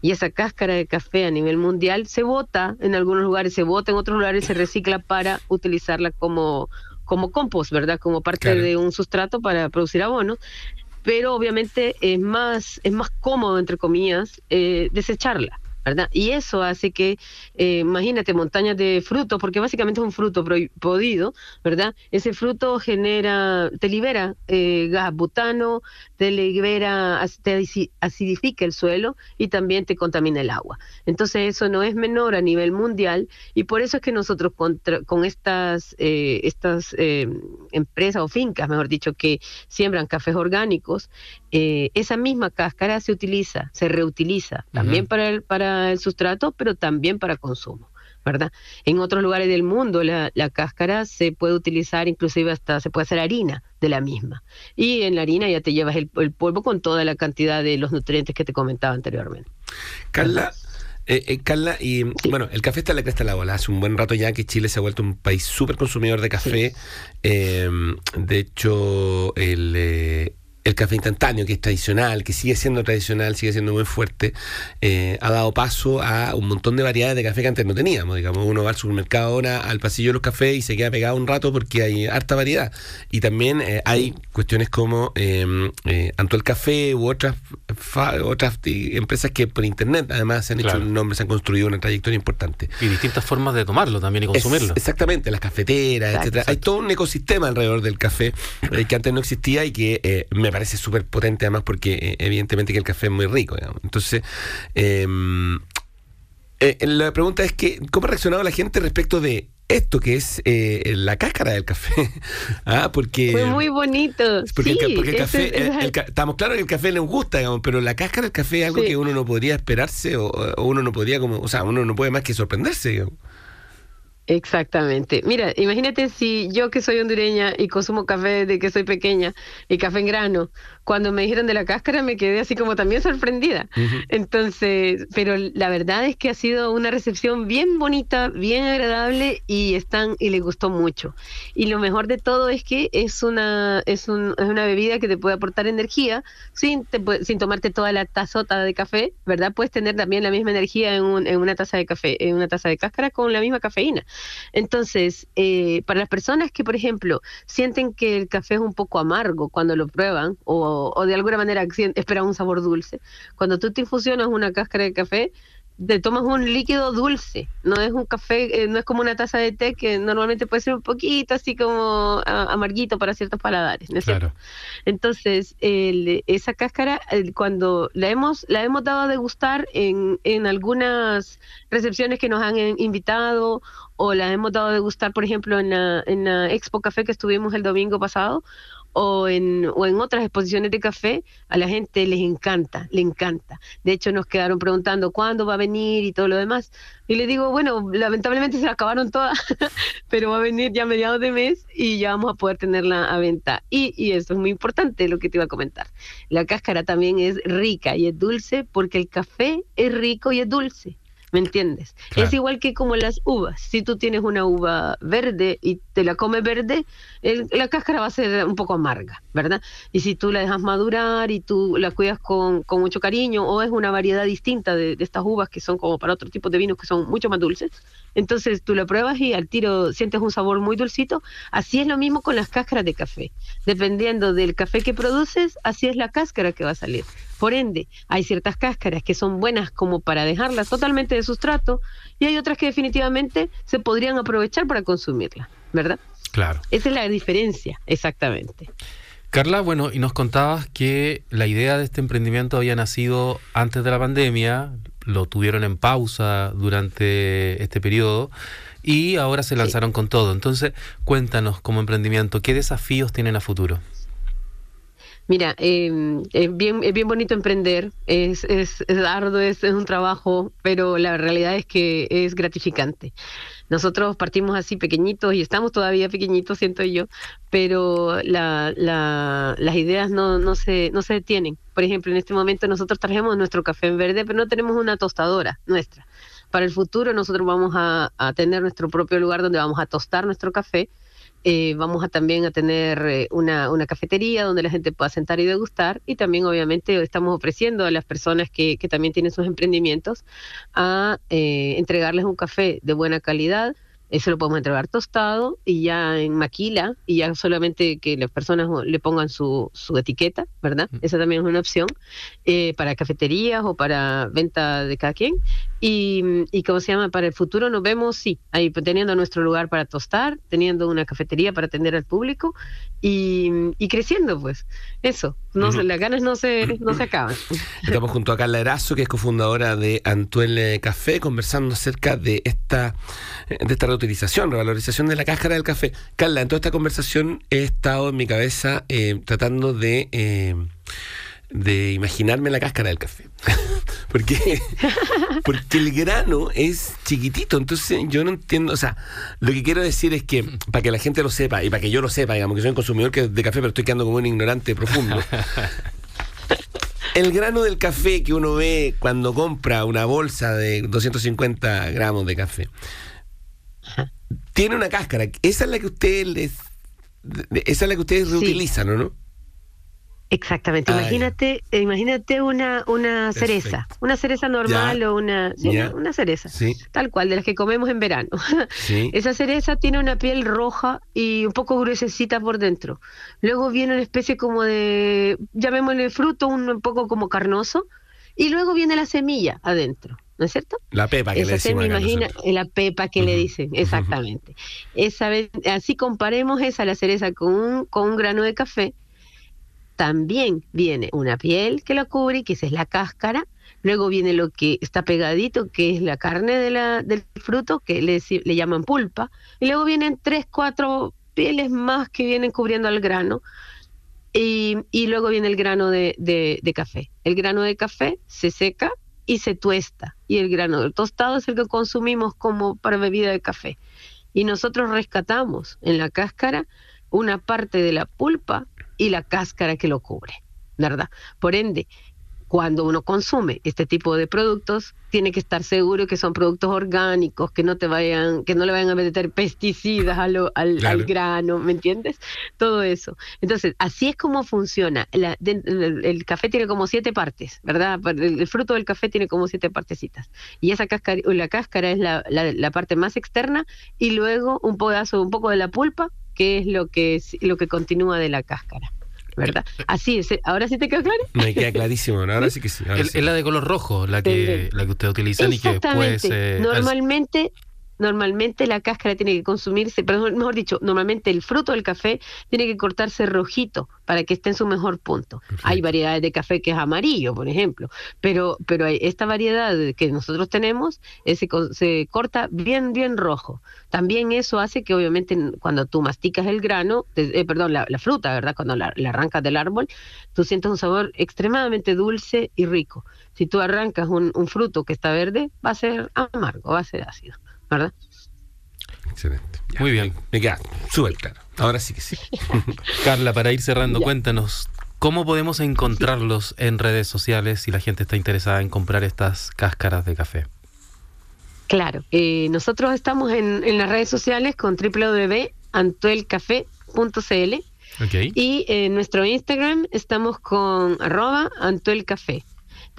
Speaker 7: Y esa cáscara de café a nivel mundial se bota, en algunos lugares se bota, en otros lugares se recicla para utilizarla como, como compost, ¿verdad? Como parte de un sustrato para producir abono. Pero obviamente es más, es más cómodo, entre comillas, eh, desecharla. ¿Verdad? Y eso hace que, eh, imagínate, montañas de frutos, porque básicamente es un fruto podido, ¿verdad? Ese fruto genera, te libera eh, gas butano, te libera, te acidifica el suelo y también te contamina el agua. Entonces eso no es menor a nivel mundial y por eso es que nosotros con estas, eh, estas empresas o fincas, mejor dicho, que siembran cafés orgánicos, esa misma cáscara se utiliza, se reutiliza también para el, para el sustrato, pero también para consumo. ¿verdad? En otros lugares del mundo la, cáscara se puede utilizar, inclusive hasta se puede hacer harina de la misma. Y en la harina ya te llevas el, polvo con toda la cantidad de los nutrientes que te comentaba anteriormente.
Speaker 2: Carla, eh, eh, Carla, y bueno, el café está en la cresta de la bola. Hace un buen rato ya que Chile se ha vuelto un país súper consumidor de café. Eh, de hecho, el, el café instantáneo, que es tradicional, que sigue siendo tradicional, sigue siendo muy fuerte, eh, ha dado paso a un montón de variedades de café que antes no teníamos. Digamos, uno va al supermercado ahora, al pasillo de los cafés y se queda pegado un rato porque hay harta variedad. Y también eh, hay cuestiones como eh, eh el Café u otras, otras empresas que por internet además se han hecho un nombre, se han construido una trayectoria importante.
Speaker 3: Y distintas formas de tomarlo también y consumirlo.
Speaker 2: exactamente, las cafeteras, etcétera. Hay todo un ecosistema alrededor del café que antes no existía y que me me parece súper potente además porque eh, evidentemente que el café es muy rico. Entonces, em, eh, la pregunta es que, ¿cómo ha reaccionado la gente respecto de esto que es eh, la cáscara del café. ah, porque,
Speaker 7: Fue muy bonito.
Speaker 2: Porque, el, café, estamos claros que el café les gusta, digamos, pero la cáscara del café es algo que uno no podría esperarse o, o, uno no podría como, o sea, uno no puede más que sorprenderse, digamos.
Speaker 7: Exactamente. Mira, imagínate si yo que soy hondureña y consumo café desde que soy pequeña y café en grano, cuando me dijeron de la cáscara me quedé así como también sorprendida. Entonces, pero la verdad es que ha sido una recepción bien bonita, bien agradable y están y les gustó mucho. Y lo mejor de todo es que es una es, un, es una bebida que te puede aportar energía sin sin tomarte toda la tazota de café, ¿verdad? Puedes tener también la misma energía en, en una taza de café, en una taza de cáscara con la misma cafeína. Entonces, eh, para las personas que, por ejemplo, sienten que el café es un poco amargo cuando lo prueban o o, de alguna manera espera un sabor dulce. Cuando tú te infusionas una cáscara de café, te tomas un líquido dulce, no es un café, eh, no es como una taza de té que normalmente puede ser un poquito así como amarguito para ciertos paladares, ¿no es cierto? Entonces, esa cáscara, cuando la hemos, la hemos dado a degustar en, en algunas recepciones que nos han invitado o la hemos dado a degustar, por ejemplo, en la, en la Expo Café que estuvimos el domingo pasado, o en, o en otras exposiciones de café, a la gente les encanta, le encanta. De hecho, nos quedaron preguntando cuándo va a venir y todo lo demás. Y le digo, bueno, lamentablemente se acabaron todas, pero va a venir ya a mediados de mes y ya vamos a poder tenerla a venta. Y, y eso es muy importante lo que te iba a comentar. La cáscara también es rica y es dulce porque el café es rico y es dulce. ¿Me entiendes? Es igual que como las uvas. Si tú tienes una uva verde y te la comes verde, la cáscara va a ser un poco amarga, ¿verdad? Y si tú la dejas madurar y tú la cuidas con, mucho cariño, o es una variedad distinta de, estas uvas que son como para otro tipo de vinos que son mucho más dulces, entonces tú la pruebas y al tiro sientes un sabor muy dulcito. Así es lo mismo con las cáscaras de café. Dependiendo del café que produces, así es la cáscara que va a salir. Por ende, hay ciertas cáscaras que son buenas como para dejarlas totalmente de sustrato y hay otras que definitivamente se podrían aprovechar para consumirlas, ¿verdad?
Speaker 3: Claro.
Speaker 7: Esa es la diferencia, exactamente.
Speaker 3: Carla, bueno, y nos contabas que la idea de este emprendimiento había nacido antes de la pandemia, lo tuvieron en pausa durante este periodo y ahora se lanzaron con todo. Entonces, cuéntanos como emprendimiento, ¿qué desafíos tienen a futuro?
Speaker 7: Mira, em, es, bien, es bien bonito emprender, es, es, es arduo, es, es un trabajo, pero la realidad es que es gratificante. Nosotros partimos así pequeñitos y estamos todavía pequeñitos, siento yo, pero la, la, las ideas no, no, se, no se detienen. Por ejemplo, en este momento nosotros trajemos nuestro café en verde, pero no tenemos una tostadora nuestra. Para el futuro nosotros vamos a, a tener nuestro propio lugar donde vamos a tostar nuestro café eh, vamos a también a tener eh, una, una, cafetería donde la gente pueda sentar y degustar y también obviamente estamos ofreciendo a las personas que, que también tienen sus emprendimientos a eh, entregarles un café de buena calidad eso lo podemos entregar tostado y ya en maquila y ya solamente que las personas le pongan su, su etiqueta, ¿verdad? Mm. Esa también es una opción eh, para cafeterías o para venta de cada quien. Y, y como se llama, para el futuro nos vemos, sí, ahí teniendo nuestro lugar para tostar, teniendo una cafetería para atender al público y, y creciendo, pues. Eso, no uh -huh. las ganas no se, no se acaban.
Speaker 2: Estamos junto a Carla Erazo, que es cofundadora de Antuel Café, conversando acerca de esta, de esta reutilización, revalorización de la cáscara del café. Carla, en toda esta conversación he estado en mi cabeza eh, tratando de... Eh, de imaginarme la cáscara del café. porque, porque el grano es chiquitito, entonces yo no entiendo, o sea, lo que quiero decir es que para que la gente lo sepa y para que yo lo sepa, digamos que soy un consumidor de café, pero estoy quedando como un ignorante profundo. El grano del café que uno ve cuando compra una bolsa de 250 gramos de café tiene una cáscara. Esa es la que ustedes les, esa es la que ustedes reutilizan, sí. ¿no?
Speaker 7: Exactamente. Imagínate, ya. imagínate una, una cereza, una cereza normal ya. o una, sí, una cereza, sí. tal cual, de las que comemos en verano. Esa cereza tiene una piel roja y un poco gruesecita por dentro. Luego viene una especie como de, llamémosle fruto, un poco como carnoso, y luego viene la semilla adentro. ¿no es cierto?
Speaker 2: La pepa que
Speaker 7: Esa
Speaker 2: le.
Speaker 7: Se me imagina, la pepa que uh -huh. le dicen, exactamente. Uh -huh. Esa, así comparemos esa, la cereza, con un, con un grano de café, también viene una piel que la cubre, que es la cáscara, luego viene lo que está pegadito, que es la carne de la, del fruto, que le, le llaman pulpa, y luego vienen tres, cuatro pieles más que vienen cubriendo al grano, y, y luego viene el grano de, de, de, café. El grano de café se seca y se tuesta, y el grano del tostado es el que consumimos como para bebida de café. Y nosotros rescatamos en la cáscara una parte de la pulpa y la cáscara que lo cubre, ¿verdad? Por ende, cuando uno consume este tipo de productos, tiene que estar seguro que son productos orgánicos, que no te vayan, que no le vayan a meter pesticidas a lo, al, claro. al, grano, ¿me entiendes? Todo eso. Entonces, así es como funciona. La, de, el, el, café tiene como siete partes, ¿verdad? El, el, fruto del café tiene como siete partecitas. Y esa cáscara, la cáscara es la, la, la parte más externa y luego un pedazo, un poco de la pulpa que es lo que es, lo que continúa de la cáscara. ¿verdad? Así es. ¿Ahora sí te quedó claro?
Speaker 2: Me queda clarísimo, ¿no? ahora sí que sí.
Speaker 3: Es
Speaker 2: sí.
Speaker 3: la de color rojo, la que, la que ustedes utilizan y que después...
Speaker 7: Eh, Normalmente normalmente la cáscara tiene que consumirse, pero mejor dicho, normalmente el fruto del café tiene que cortarse rojito para que esté en su mejor punto. Perfecto. Hay variedades de café que es amarillo, por ejemplo, pero, pero esta variedad que nosotros tenemos se, se corta bien, bien rojo. También eso hace que obviamente cuando tú masticas el grano, eh, perdón, la, la, fruta, ¿verdad? Cuando la, la arrancas del árbol, tú sientes un sabor extremadamente dulce y rico. Si tú arrancas un, un fruto que está verde, va a ser amargo, va a ser ácido. ¿Verdad?
Speaker 2: Excelente.
Speaker 3: Ya, Muy bien.
Speaker 2: Me queda súper claro. Ahora sí que sí.
Speaker 3: Carla, para ir cerrando, ya. cuéntanos, ¿cómo podemos encontrarlos sí. en redes sociales si la gente está interesada en comprar estas cáscaras de café?
Speaker 7: Claro, eh, nosotros estamos en, en, las redes sociales con www.antuelcafé.cl okay. y en nuestro Instagram estamos con arroba antuelcafé.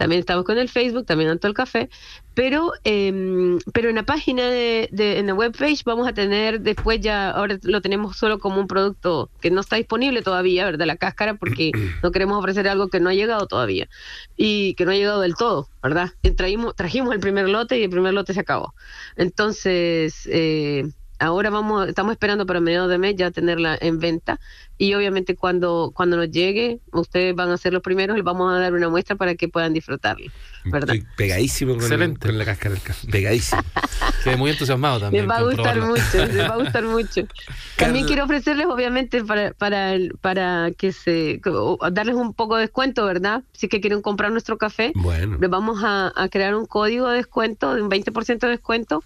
Speaker 7: También estamos con el Facebook, también Anto el Café, pero, eh, pero en la página de, de, en la webpage vamos a tener después ya, ahora lo tenemos solo como un producto que no está disponible todavía, ¿verdad? La cáscara, porque no queremos ofrecer algo que no ha llegado todavía y que no ha llegado del todo, ¿verdad? Trajimos, trajimos el primer lote y el primer lote se acabó. Entonces, eh, ahora vamos, estamos esperando para mediados de mes ya tenerla en venta y obviamente cuando, cuando nos llegue, ustedes van a ser los primeros y vamos a dar una muestra para que puedan disfrutarlo. ¿verdad?
Speaker 2: Estoy pegadísimo con,
Speaker 3: Excelente.
Speaker 2: con la cáscara del café. Pegadísimo.
Speaker 3: Quedé muy entusiasmado también.
Speaker 7: Les va a gustar mucho, les va a gustar mucho. También quiero ofrecerles, obviamente, para, para, para que se, darles un poco de descuento, ¿verdad? Si es que quieren comprar nuestro café,
Speaker 2: Bueno.
Speaker 7: les vamos a, a crear un código de descuento, de un 20% de descuento,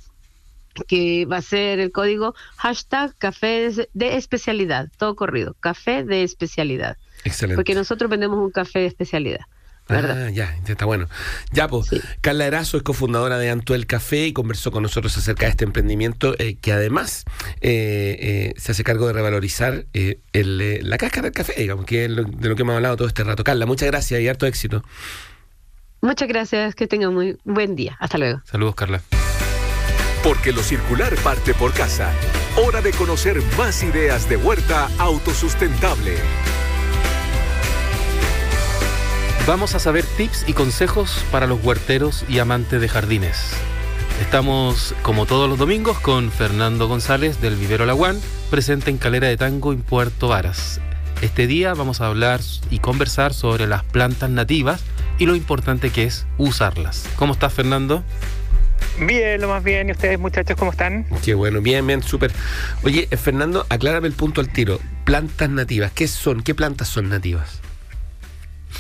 Speaker 7: que va a ser el código hashtag café de- especialidad, todo corrido, café de especialidad.
Speaker 2: Excelente.
Speaker 7: Porque nosotros vendemos un café de especialidad, ¿verdad?
Speaker 2: Ah, ya, está bueno. Ya, pues,
Speaker 7: Sí.
Speaker 2: Carla Erazo es cofundadora de Antuel Café y conversó con nosotros acerca de este emprendimiento eh, que además eh, eh, se hace cargo de revalorizar eh, el, la cáscara del café, digamos, que es lo- de lo que hemos hablado todo este rato. Carla, muchas gracias y harto éxito.
Speaker 7: Muchas gracias, que tengan muy buen día. Hasta luego.
Speaker 3: Saludos, Carla.
Speaker 1: Porque lo circular parte por casa. Hora de conocer más ideas de huerta autosustentable.
Speaker 3: Vamos a saber tips y consejos para los huerteros y amantes de jardines. Estamos, como todos los domingos, con Fernando González del Vivero Laguán, presente en Calera de Tango en Puerto Varas. Este día vamos a hablar y conversar sobre las plantas nativas y lo importante que es usarlas. ¿Cómo estás, Fernando?
Speaker 8: Bien, lo más bien. ¿Y ustedes, muchachos, cómo están?
Speaker 2: Qué bueno, bien, bien, súper. Oye, eh, Fernando, aclárame el punto al tiro. Plantas nativas, ¿qué son? ¿Qué plantas son nativas?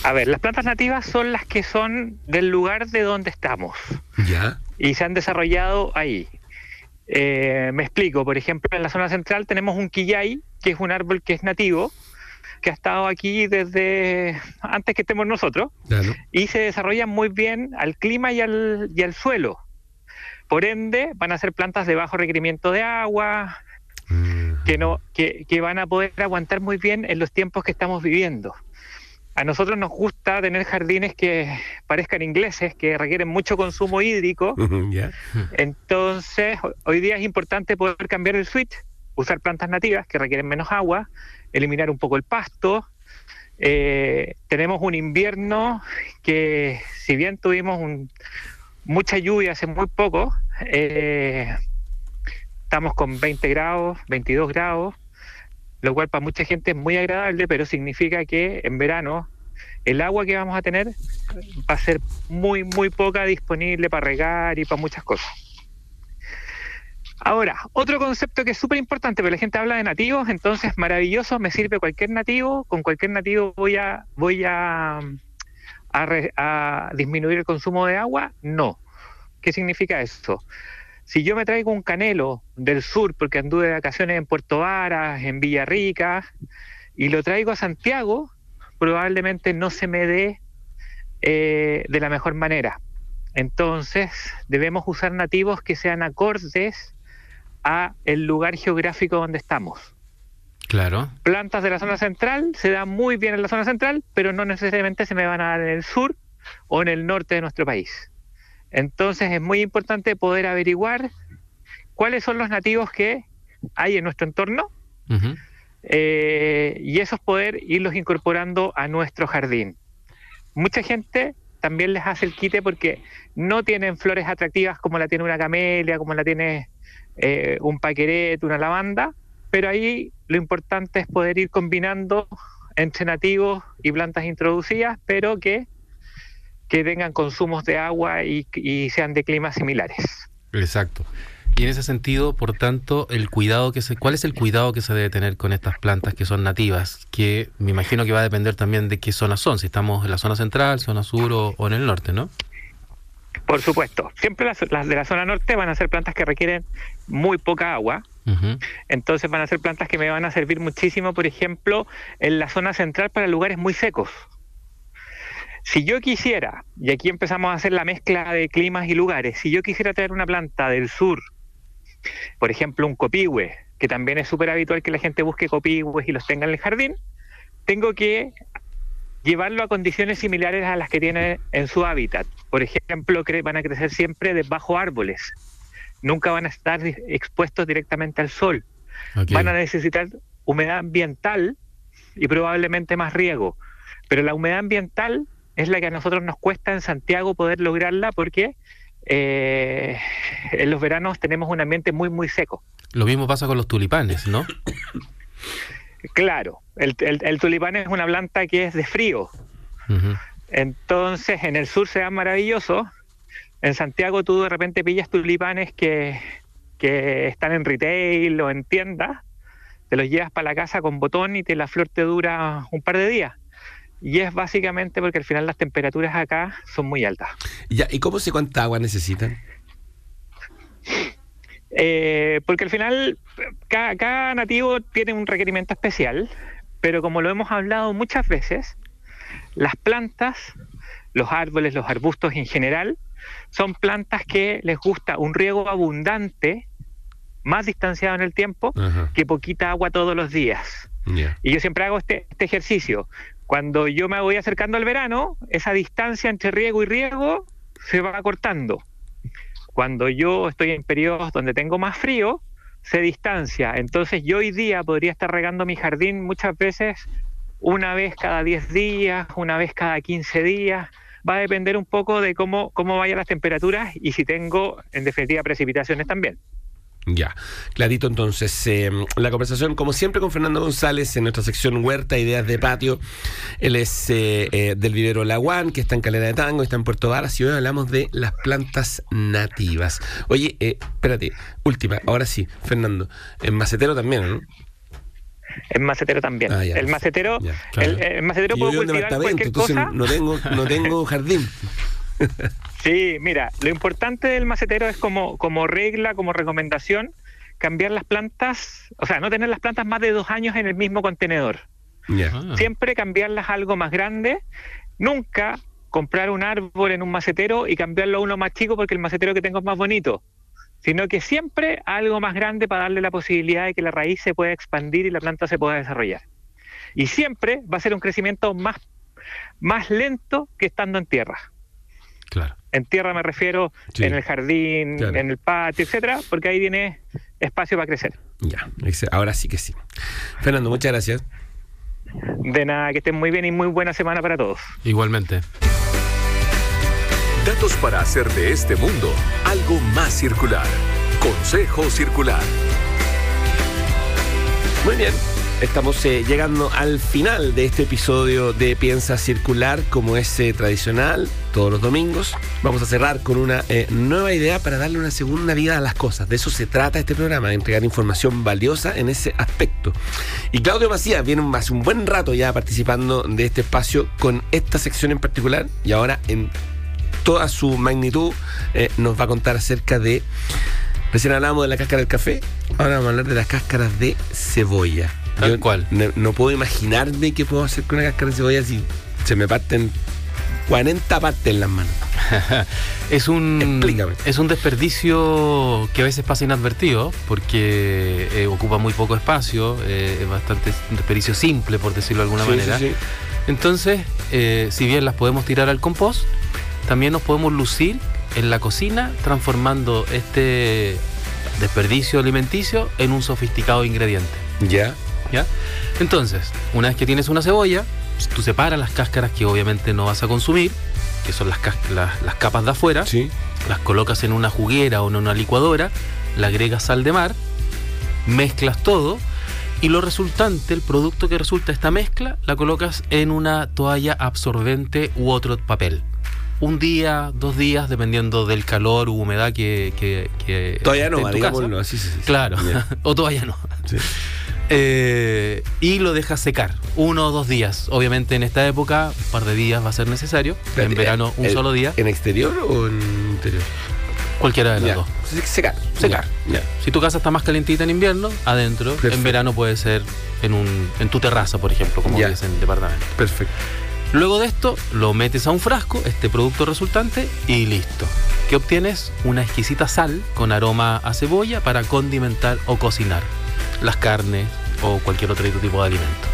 Speaker 8: A ver, las plantas nativas son las que son del lugar de donde estamos
Speaker 2: Ya.
Speaker 8: y se han desarrollado ahí. Eh, me explico, por ejemplo, en la zona central tenemos un quillay, que es un árbol que es nativo, que ha estado aquí desde antes que estemos nosotros,
Speaker 2: Claro.
Speaker 8: y se desarrollan muy bien al clima y al, y al suelo. Por ende, van a ser plantas de bajo requerimiento de agua, que no que, que van a poder aguantar muy bien en los tiempos que estamos viviendo. A nosotros nos gusta tener jardines que parezcan ingleses, que requieren mucho consumo hídrico. Entonces, ho- hoy día es importante poder cambiar el switch, usar plantas nativas que requieren menos agua, eliminar un poco el pasto. Eh, tenemos un invierno que, si bien tuvimos un- mucha lluvia hace muy poco, eh, estamos con 20 grados, 22 grados, lo cual para mucha gente es muy agradable, pero significa que en verano el agua que vamos a tener va a ser muy, muy poca disponible para regar y para muchas cosas. Ahora, otro concepto que es súper importante, porque la gente habla de nativos, entonces maravilloso, me sirve cualquier nativo, con cualquier nativo voy a, voy a, a, disminuir el consumo de agua, no. ¿Qué significa eso? Si yo me traigo un canelo del sur, porque anduve de vacaciones en Puerto Varas, en Villarrica, y lo traigo a Santiago, probablemente no se me dé eh, de la mejor manera. Entonces, debemos usar nativos que sean acordes a el lugar geográfico donde estamos.
Speaker 3: Claro.
Speaker 8: Plantas de la zona central se dan muy bien en la zona central, pero no necesariamente se me van a dar en el sur o en el norte de nuestro país. Entonces es muy importante poder averiguar cuáles son los nativos que hay en nuestro entorno eh, y esos poder irlos incorporando a nuestro jardín. Mucha gente también les hace el quite porque no tienen flores atractivas como la tiene una camelia, como la tiene eh, un paqueret, una lavanda, pero ahí lo importante es poder ir combinando entre nativos y plantas introducidas, pero que, que tengan consumos de agua y, y sean de climas similares.
Speaker 3: Exacto. Y en ese sentido, por tanto, el cuidado que se, ¿cuál es el cuidado que se debe tener con estas plantas que son nativas? Que me imagino que va a depender también de qué zona son, si estamos en la zona central, zona sur o, o en el norte, ¿no?
Speaker 8: Por supuesto, siempre las, las de la zona norte van a ser plantas que requieren muy poca agua, Entonces van a ser plantas que me van a servir muchísimo, por ejemplo, en la zona central para lugares muy secos. Si yo quisiera, y aquí empezamos a hacer la mezcla de climas y lugares, si yo quisiera traer una planta del sur, por ejemplo un copihue, que también es súper habitual que la gente busque copihue y los tenga en el jardín, tengo que llevarlo a condiciones similares a las que tiene en su hábitat. Por ejemplo, van a crecer siempre debajo árboles. Nunca van a estar expuestos directamente al sol. Van a necesitar humedad ambiental y probablemente más riego. Pero la humedad ambiental es la que a nosotros nos cuesta en Santiago poder lograrla porque eh, en los veranos tenemos un ambiente muy, muy seco.
Speaker 3: Lo mismo pasa con los tulipanes, ¿no?
Speaker 8: Claro, el, el, tulipán es una planta que es de frío. Entonces, en el sur se da maravilloso. En Santiago tú de repente pillas tulipanes que, que están en retail o en tiendas, te los llevas para la casa con botón y te la flor te dura un par de días. Y es básicamente porque al final las temperaturas acá son muy altas.
Speaker 2: Ya, ¿Y cómo sé cuánta agua necesitan?
Speaker 8: Eh, porque al final cada, nativo tiene un requerimiento especial, pero como lo hemos hablado muchas veces, las plantas, los árboles, los arbustos en general, son plantas que les gusta un riego abundante, más distanciado en el tiempo, que poquita agua todos los días. Y yo siempre hago este, este ejercicio. Cuando yo me voy acercando al verano, esa distancia entre riego y riego se va cortando. Cuando yo estoy en periodos donde tengo más frío, se distancia. Entonces yo hoy día podría estar regando mi jardín muchas veces una vez cada 10 días, una vez cada 15 días. Va a depender un poco de cómo, cómo vayan las temperaturas y si tengo, en definitiva, precipitaciones también.
Speaker 2: Ya, clarito entonces. Eh, la conversación, como siempre, con Fernando González en nuestra sección Huerta, Ideas de Patio. Él es eh, eh, del vivero Laguán, que está en Calera de Tango, está en Puerto Varas, y hoy hablamos de las plantas nativas. Oye, espérate, última, ahora sí, Fernando. En macetero también, ¿no?
Speaker 8: En macetero también. Ah, el macetero, el, macetero puedo cultivar cualquier cosa.
Speaker 2: No tengo, no tengo jardín.
Speaker 8: Sí, mira, lo importante del macetero es como, como regla, como recomendación, cambiar las plantas, o sea, no tener las plantas más de dos años en el mismo contenedor. Ah. Siempre cambiarlas a algo más grande. Nunca comprar un árbol en un macetero y cambiarlo a uno más chico porque el macetero que tengo es más bonito. Sino que siempre algo más grande para darle la posibilidad de que la raíz se pueda expandir y la planta se pueda desarrollar. Y siempre va a ser un crecimiento más, más lento que estando en tierra.
Speaker 3: Claro.
Speaker 8: En tierra me refiero en el jardín, en el patio, etcétera, porque ahí tiene espacio para crecer.
Speaker 2: Ya, ahora sí que sí. Fernando, muchas gracias.
Speaker 8: De nada, que estén muy bien y muy buena semana para todos.
Speaker 3: Igualmente.
Speaker 1: Datos para hacer de este mundo algo más circular. Consejo Circular.
Speaker 2: Muy bien. Estamos eh, llegando al final de este episodio de Piensa Circular, como es eh, tradicional, todos los domingos. Vamos a cerrar con una eh, nueva idea para darle una segunda vida a las cosas. De eso se trata este programa, de entregar información valiosa en ese aspecto. Y Claudio Macías viene hace un buen rato ya participando de este espacio con esta sección en particular y ahora en toda su magnitud nos va a contar acerca de... Recién hablábamos de la cáscara del café, ahora vamos a hablar de las cáscaras de cebolla.
Speaker 3: Tal cual.
Speaker 2: No, puedo imaginarme qué puedo hacer con una cáscara de cebolla si se me parten 40 partes en las manos.
Speaker 3: es un es un desperdicio que a veces pasa inadvertido porque eh, ocupa muy poco espacio, eh, es bastante un desperdicio simple por decirlo de alguna manera. Entonces, eh, si bien las podemos tirar al compost, también nos podemos lucir en la cocina transformando este desperdicio alimenticio en un sofisticado ingrediente.
Speaker 2: Ya.
Speaker 3: ¿ya? Entonces, una vez que tienes una cebolla, tú separas las cáscaras que obviamente no vas a consumir, que son las, las, capas de afuera, las colocas en una juguera o en una licuadora, le agregas sal de mar, mezclas todo y lo resultante, el producto que resulta esta mezcla, la colocas en una toalla absorbente u otro papel. Un día, dos días, dependiendo del calor u humedad que... que,
Speaker 2: todavía no, digámoslo así.
Speaker 3: Claro, o todavía no. Eh, y lo dejas secar uno o dos días. Obviamente en esta época un par de días va a ser necesario. en verano un solo día.
Speaker 2: ¿En exterior o en interior?
Speaker 3: Cualquiera de las dos.
Speaker 2: Secar.
Speaker 3: Secar. Si tu casa está más calentita en invierno, adentro. En verano puede ser en, un, en tu terraza, por ejemplo, como es en el departamento.
Speaker 2: Perfecto.
Speaker 3: Luego de esto, lo metes a un frasco, este producto resultante, y listo. ¿Qué obtienes? Una exquisita sal con aroma a cebolla para condimentar o cocinar las carnes o cualquier otro tipo de alimento.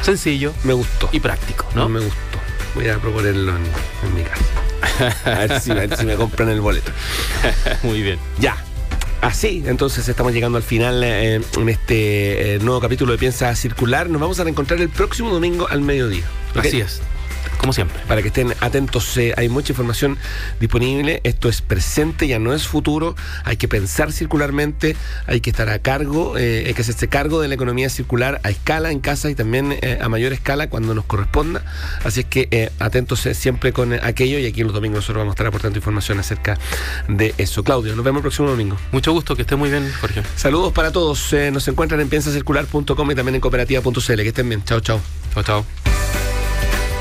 Speaker 3: Sencillo.
Speaker 2: Me gustó.
Speaker 3: Y práctico, ¿no?
Speaker 2: Me gustó. Voy a proponerlo en, mi casa. a, ver si, me compran el boleto.
Speaker 3: Muy bien.
Speaker 2: Ya. Así, entonces estamos llegando al final eh, en este eh, nuevo capítulo de Piensa Circular. Nos vamos a reencontrar el próximo domingo al mediodía.
Speaker 3: Así es. Como siempre.
Speaker 2: Para que estén atentos, eh, hay mucha información disponible. Esto es presente, ya no es futuro. Hay que pensar circularmente, hay que estar a cargo, eh, hay que hacerse cargo de la economía circular a escala en casa y también eh, a mayor escala cuando nos corresponda. Así es que atentos siempre con aquello y aquí los domingos nosotros vamos a estar aportando información acerca de eso. Claudio, nos vemos el próximo domingo.
Speaker 3: Mucho gusto, que esté muy bien, Jorge.
Speaker 2: Saludos para todos. nos encuentran en piensacircular.com y también en cooperativa.cl. Que estén bien. Chao, chao.
Speaker 3: Chao, chao.